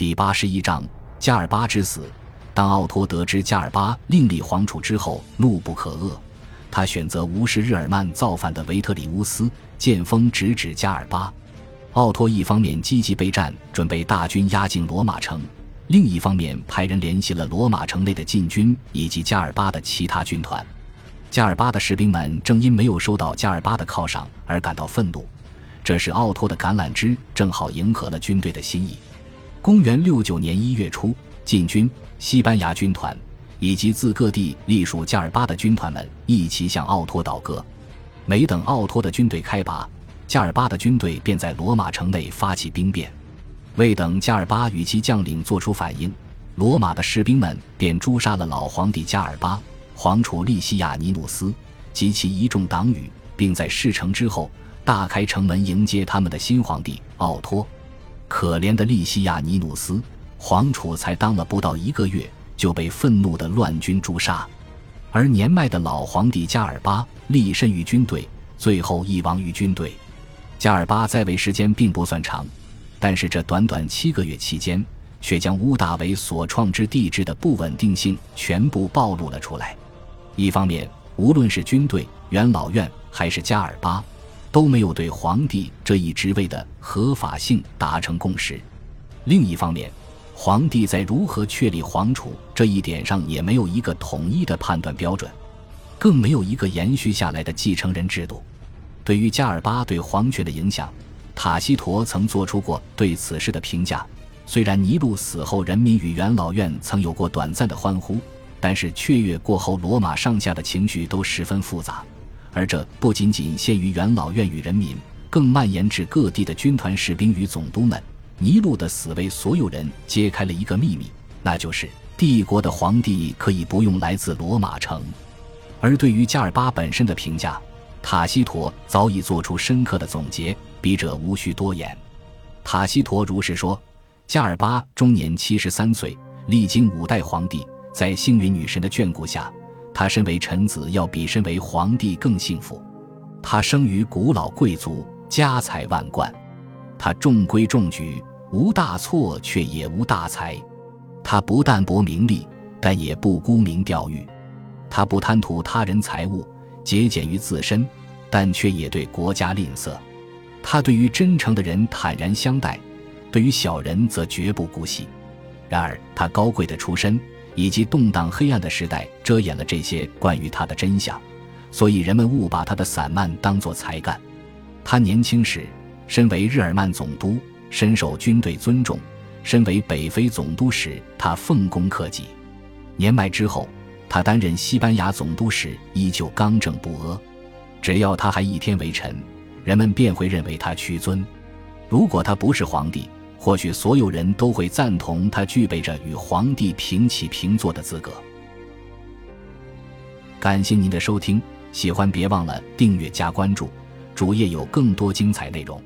第八十一章加尔巴之死。当奥托得知加尔巴另立皇储之后，怒不可遏。他选择无视日耳曼造反的维特里乌斯，剑锋直指加尔巴。奥托一方面积极备战，准备大军压境罗马城；另一方面派人联系了罗马城内的禁军以及加尔巴的其他军团。加尔巴的士兵们正因没有收到加尔巴的犒赏而感到愤怒，这时奥托的橄榄枝正好迎合了军队的心意。公元六九年一月初，禁军、西班牙军团。以及自各地隶属加尔巴的军团们一齐向奥托倒戈。没等奥托的军队开拔，加尔巴的军队便在罗马城内发起兵变。未等加尔巴与其将领做出反应，罗马的士兵们便诛杀了老皇帝加尔巴、皇储利西亚尼努斯及其一众党羽，并在事成之后大开城门迎接他们的新皇帝奥托。可怜的利西亚尼努斯，皇储才当了不到一个月。就被愤怒的乱军诛杀，而年迈的老皇帝加尔巴立身于军队，最后亦亡于军队。加尔巴在位时间并不算长，但是这短短七个月期间，却将乌大维所创之帝制的不稳定性全部暴露了出来。一方面，无论是军队、元老院还是加尔巴，都没有对皇帝这一职位的合法性达成共识；另一方面，皇帝在如何确立皇储这一点上也没有一个统一的判断标准，更没有一个延续下来的继承人制度。对于加尔巴对皇权的影响，塔西佗曾做出过对此事的评价。虽然尼禄死后，人民与元老院曾有过短暂的欢呼，但是雀跃过后，罗马上下的情绪都十分复杂，而这不仅仅限于元老院与人民，更蔓延至各地的军团士兵与总督们。尼禄的死为所有人揭开了一个秘密，那就是帝国的皇帝可以不用来自罗马城。而对于加尔巴本身的评价，塔西佗早已做出深刻的总结，笔者无需多言。塔西佗如是说：加尔巴终年七十三岁，历经五代皇帝，在幸运女神的眷顾下，他身为臣子要比身为皇帝更幸福。他生于古老贵族，家财万贯，他中规中矩。无大错，却也无大才。他不但博名利，但也不沽名钓誉。他不贪图他人财物，节俭于自身，但却也对国家吝啬。他对于真诚的人坦然相待，对于小人则绝不姑息。然而，他高贵的出身以及动荡黑暗的时代遮掩了这些关于他的真相，所以人们误把他的散漫当作才干。他年轻时身为日耳曼总督。深受军队尊重，身为北非总督时，他奉公克己；年迈之后，他担任西班牙总督时，依旧刚正不阿。只要他还一天为臣，人们便会认为他屈尊；如果他不是皇帝，或许所有人都会赞同他具备着与皇帝平起平坐的资格。感谢您的收听，喜欢别忘了订阅加关注，主页有更多精彩内容。